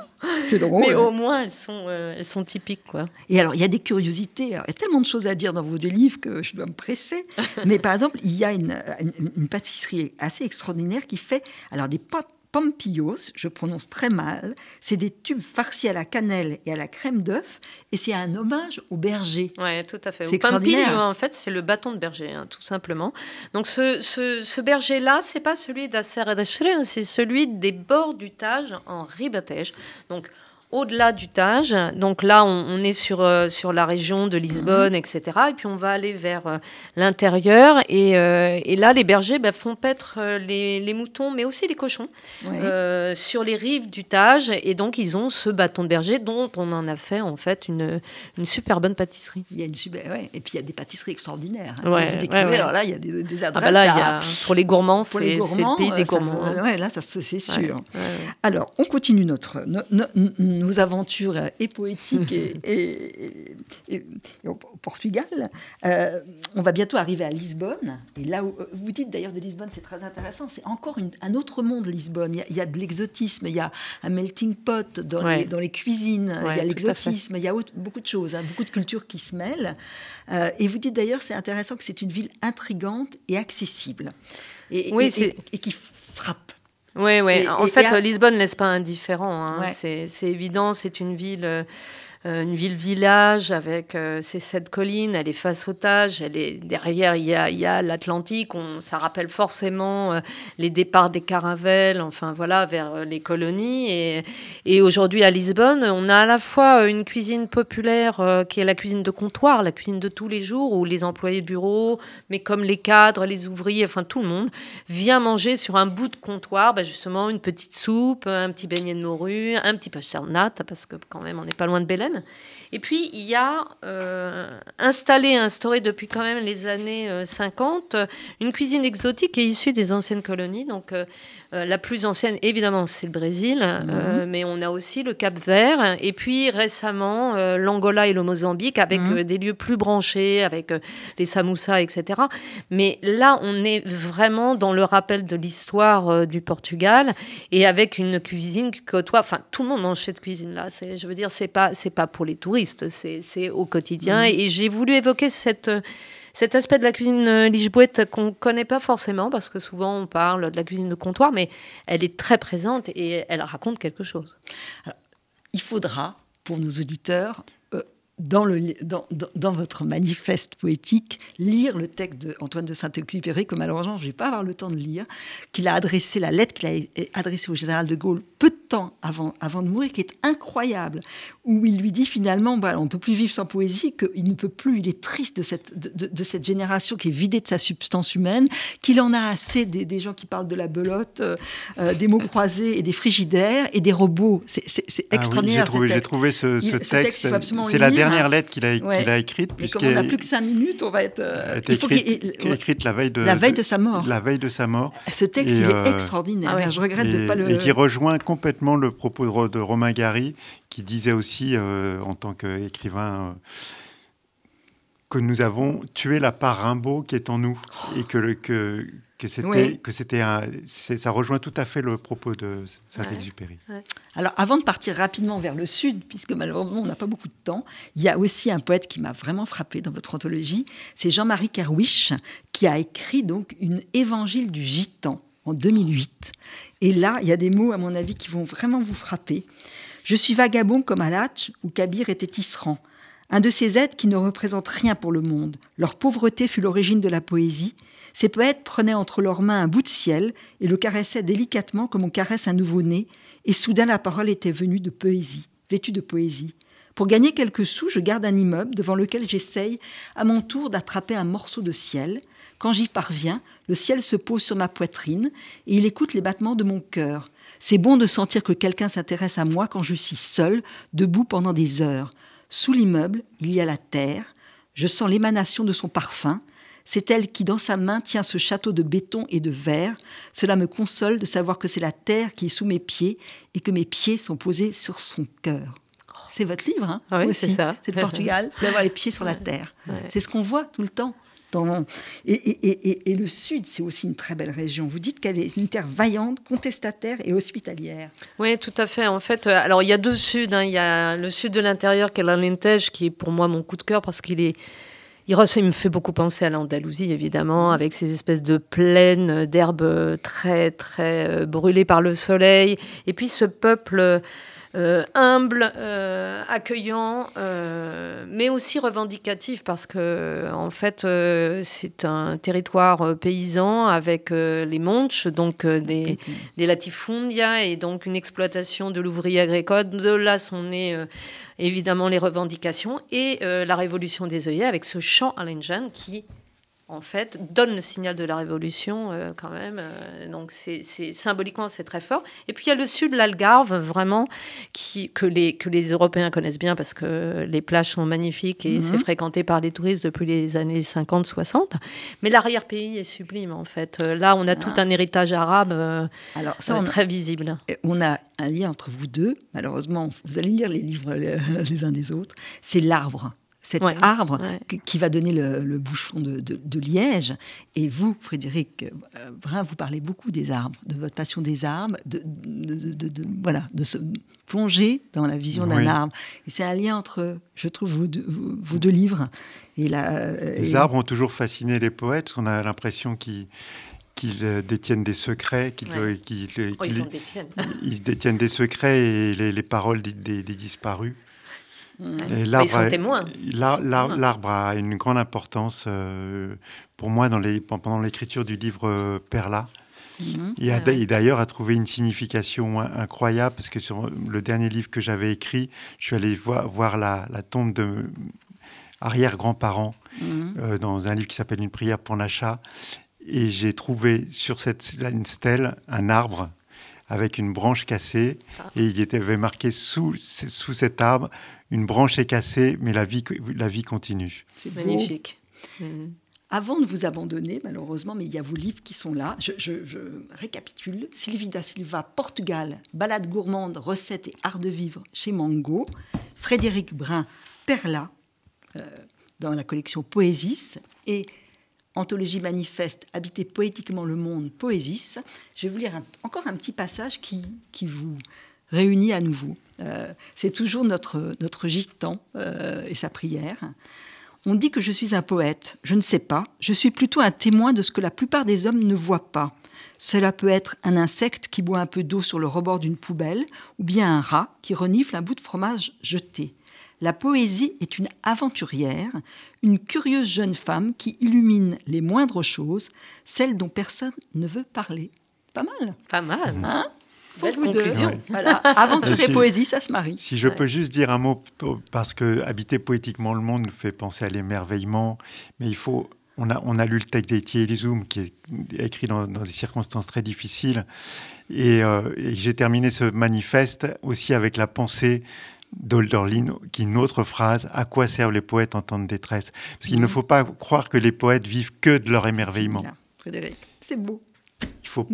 Speaker 2: C'est drôle.
Speaker 3: Mais moins, elles sont, euh, elles sont typiques. Quoi.
Speaker 2: Et alors, il y a des curiosités. il y a tellement de choses à dire dans vos deux livres que je dois me presser. (laughs) Mais par exemple, il y a une, une, pâtisserie assez extraordinaire qui fait alors des pâtes pampillos, je prononce très mal, c'est des tubes farcis à la cannelle et à la crème d'œuf, et c'est un hommage au berger.
Speaker 3: Oui, tout à fait. C'est en fait, c'est le bâton de berger, hein, tout simplement. Donc ce, ce, berger-là, c'est pas celui d'Acer et c'est celui des bords du Tage en Ribatège. Donc au-delà du Tage. Donc là, on, est sur, euh, sur la région de Lisbonne, etc. Et puis on va aller vers euh, l'intérieur. Et, euh, et, là, les bergers bah, font paître les, les, moutons, mais aussi les cochons, sur les rives du Tage. Et donc, ils ont ce bâton de berger dont on en a fait en fait une, une super bonne pâtisserie.
Speaker 2: Il y a une super, ouais. Et puis il y a des pâtisseries extraordinaires.
Speaker 3: Hein,
Speaker 2: alors là, il y a des, des adresses.
Speaker 3: Ah bah là, il y a, pour les gourmands, c'est le pays des gourmands.
Speaker 2: ouais, là, c'est sûr. Alors, on continue notre, nos aventures et poétiques (laughs) et, au Portugal. Euh, on va bientôt arriver à Lisbonne. Et là où vous dites d'ailleurs de Lisbonne, c'est très intéressant. C'est encore un autre monde, Lisbonne. Il y a, de l'exotisme, il y a un melting pot dans, les, dans les, cuisines, il y a l'exotisme, il y a beaucoup de choses, hein, beaucoup de cultures qui se mêlent. Euh, et vous dites d'ailleurs, c'est intéressant que c'est une ville intrigante et accessible. Et,
Speaker 3: oui,
Speaker 2: et qui frappe.
Speaker 3: Oui, oui. En fait, Lisbonne Lisbonne laisse pas indifférent. Hein. C'est évident, c'est une ville euh, une ville-village avec euh, ses sept collines. Elle est face au Tage. Elle est derrière. Il y a, l'Atlantique. Ça rappelle forcément euh, les départs des caravelles. Enfin voilà, vers les colonies. Et, aujourd'hui à Lisbonne, on a à la fois une cuisine populaire qui est la cuisine de comptoir, la cuisine de tous les jours, où les employés de bureau, mais comme les cadres, les ouvriers, enfin tout le monde vient manger sur un bout de comptoir, bah, justement une petite soupe, un petit beignet de morue, un petit pastel nat, parce que quand même on n'est pas loin de Bélène. Et puis, il y a euh, installé, instauré depuis quand même les années 50, euh, une cuisine exotique est issue des anciennes colonies. Donc, euh, euh, la plus ancienne, évidemment, c'est le Brésil, mhm. mais on a aussi le Cap Vert. Et puis, récemment, l'Angola et le Mozambique, avec mhm. des lieux plus branchés, avec les samoussas, etc. Mais là, on est vraiment dans le rappel de l'histoire du Portugal et avec une cuisine que toi, enfin, tout le monde mange cette cuisine-là. Je veux dire, c'est pas, c'est pas pour les touristes, c'est au quotidien. Mhm. Et j'ai voulu évoquer cette, cet aspect de la cuisine euh, lichebouette qu'on ne connaît pas forcément, parce que souvent on parle de la cuisine de comptoir, mais elle est très présente et elle raconte quelque chose.
Speaker 2: il faudra, pour nos auditeurs, dans, le, dans, dans, votre manifeste poétique, lire le texte d'Antoine de Saint-Exupéry, que malheureusement je ne vais pas avoir le temps de lire, qu'il a adressé, la lettre qu'il a adressée au général de Gaulle peu de temps avant, avant de mourir, qui est incroyable, où il lui dit finalement, bah, on ne peut plus vivre sans poésie, qu'il ne peut plus, il est triste de cette, de, de, cette génération qui est vidée de sa substance humaine, qu'il en a assez des, des, gens qui parlent de la belote, euh, euh, des mots croisés et des frigidaires et des robots. C'est
Speaker 4: ah
Speaker 2: extraordinaire.
Speaker 4: J'ai trouvé, ce, ce, texte, c'est la dernière dernière lettre qu'il a, a écrite.
Speaker 2: Mais comme on n'a plus que cinq minutes, on va être. Euh,
Speaker 4: il faut écrite, écrite la veille de
Speaker 2: la veille de sa mort.
Speaker 4: La veille de sa mort.
Speaker 2: Ce texte, il est euh, extraordinaire. Ah je regrette de
Speaker 4: ne
Speaker 2: pas le.
Speaker 4: Et qui rejoint complètement le propos de, Romain Gary, qui disait aussi euh, en tant qu'écrivain que nous avons tué la part Rimbaud qui est en nous et que, que, que c'était que c'était ça rejoint tout à fait le propos de Saint-Exupéry.
Speaker 2: Alors avant de partir rapidement vers le sud, puisque malheureusement on n'a pas beaucoup de temps, il y a aussi un poète qui m'a vraiment frappé dans votre anthologie, c'est Jean-Marie Kerwisch qui a écrit donc une Évangile du gitan en 2008. Et là, il y a des mots à mon avis qui vont vraiment vous frapper. Je suis vagabond comme Alatch ou Kabir était tisserand un de ces êtres qui ne représentent rien pour le monde. Leur pauvreté fut l'origine de la poésie. Ces poètes prenaient entre leurs mains un bout de ciel et le caressaient délicatement comme on caresse un nouveau-né, et soudain la parole était venue de poésie, vêtue de poésie. Pour gagner quelques sous, je garde un immeuble devant lequel j'essaye à mon tour d'attraper un morceau de ciel. Quand j'y parviens, le ciel se pose sur ma poitrine et il écoute les battements de mon cœur. C'est bon de sentir que quelqu'un s'intéresse à moi quand je suis seul, debout pendant des heures. Sous l'immeuble, il y a la terre. Je sens l'émanation de son parfum. C'est elle qui, dans sa main, tient ce château de béton et de verre. Cela me console de savoir que c'est la terre qui est sous mes pieds et que mes pieds sont posés sur son cœur. C'est votre livre, hein
Speaker 3: ah oui, c'est ça.
Speaker 2: C'est le Portugal, c'est d'avoir les pieds sur la (laughs) terre. C'est ce qu'on voit tout le temps. Et, le Sud, c'est aussi une très belle région. Vous dites qu'elle est une terre vaillante, contestataire et hospitalière.
Speaker 3: Oui, tout à fait. En fait, euh, alors il y a deux Suds. Hein. Il y a le Sud de l'intérieur, qui est l'Alentejo, qui est pour moi mon coup de cœur parce qu'il est il, me fait beaucoup penser à l'Andalousie, évidemment, mm. avec ces espèces de plaines d'herbes très, très euh, brûlées par le soleil. Et puis ce peuple euh, humble, accueillant, mais aussi revendicatif parce que en fait c'est un territoire paysan avec les Monches, donc des, des latifundia et donc une exploitation de l'ouvrier agricole. De là sont nées évidemment les revendications et la révolution des œillets avec ce chant à l'engine qui en fait, donne le signal de la révolution euh, quand même. Euh, donc, c'est symboliquement, c'est très fort. Et puis, il y a le sud, l'Algarve, vraiment, qui, que, les, que les Européens connaissent bien parce que les plages sont magnifiques et c'est mhm. fréquenté par les touristes depuis les années 50-60. Mais l'arrière-pays est sublime, en fait. Euh, là, on a tout ah. un héritage arabe Alors, ça, on très visible.
Speaker 2: On a un lien entre vous deux. Malheureusement, vous allez lire les livres (laughs) les uns des autres. C'est l'arbre cet arbre qui va donner le, bouchon de, liège. Et vous, Frédéric euh, Brun, vous parlez beaucoup des arbres, de votre passion des arbres, de, voilà, de se plonger dans la vision d'un arbre. Et c'est un lien entre, je trouve, vos deux, livres. Et
Speaker 4: euh, les arbres ont toujours fasciné les poètes. On a l'impression qu'ils euh, détiennent des secrets, qu'ils oh,
Speaker 3: ils, détiennent.
Speaker 4: ils, détiennent. des secrets et les, paroles des disparus. L'arbre a une grande importance euh, pour moi dans les, pendant l'écriture du livre euh, Perla. Mhm. Et, d'ailleurs a trouvé une signification incroyable parce que sur le dernier livre que j'avais écrit, je suis allé voir, la, tombe de arrière-grands-parents mhm. euh, dans un livre qui s'appelle Une prière pour l'achat. Et j'ai trouvé sur cette une stèle un arbre avec une branche cassée. Ah. Et il était, avait marqué sous, sous cet arbre une branche est cassée, mais la vie, la vie continue.
Speaker 3: C'est magnifique.
Speaker 2: Mhm. Avant de vous abandonner, malheureusement, mais il y a vos livres qui sont là. Je, récapitule. Sylvie da Silva, Portugal, Balade gourmande, recettes et art de vivre chez Mango. Frédéric Brun, Perla, euh, dans la collection Poésis. Et Anthologie manifeste, Habiter poétiquement le monde, Poésis. Je vais vous lire encore un petit passage qui, qui vous réunit à nouveau. Euh, c'est toujours notre, notre gitan euh, et sa prière. On dit que je suis un poète. Je ne sais pas. Je suis plutôt un témoin de ce que la plupart des hommes ne voient pas. Cela peut être un insecte qui boit un peu d'eau sur le rebord d'une poubelle, ou bien un rat qui renifle un bout de fromage jeté. La poésie est une aventurière, une curieuse jeune femme qui illumine les moindres choses, celles dont personne ne veut parler. Pas mal.
Speaker 3: Pas mal.
Speaker 2: Hein Belle conclusion. Voilà. Aventure et poésie, ça se marie.
Speaker 4: Si je peux juste dire un mot, parce que habiter poétiquement le monde nous fait penser à l'émerveillement, mais il faut. On a, on a lu le texte d'Etienne Elizoum qui est écrit dans, des circonstances très difficiles. Et, euh, et j'ai terminé ce manifeste aussi avec la pensée d'Olderlin, qui une autre phrase À quoi servent les poètes en temps de détresse? Parce qu'il ne faut pas croire que les poètes vivent que de leur émerveillement.
Speaker 2: Frédéric, c'est beau.
Speaker 4: Il faut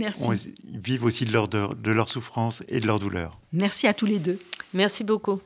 Speaker 4: vivre aussi de leur, de, de leur souffrance et de leur douleur.
Speaker 2: Merci à tous les deux.
Speaker 3: Merci beaucoup.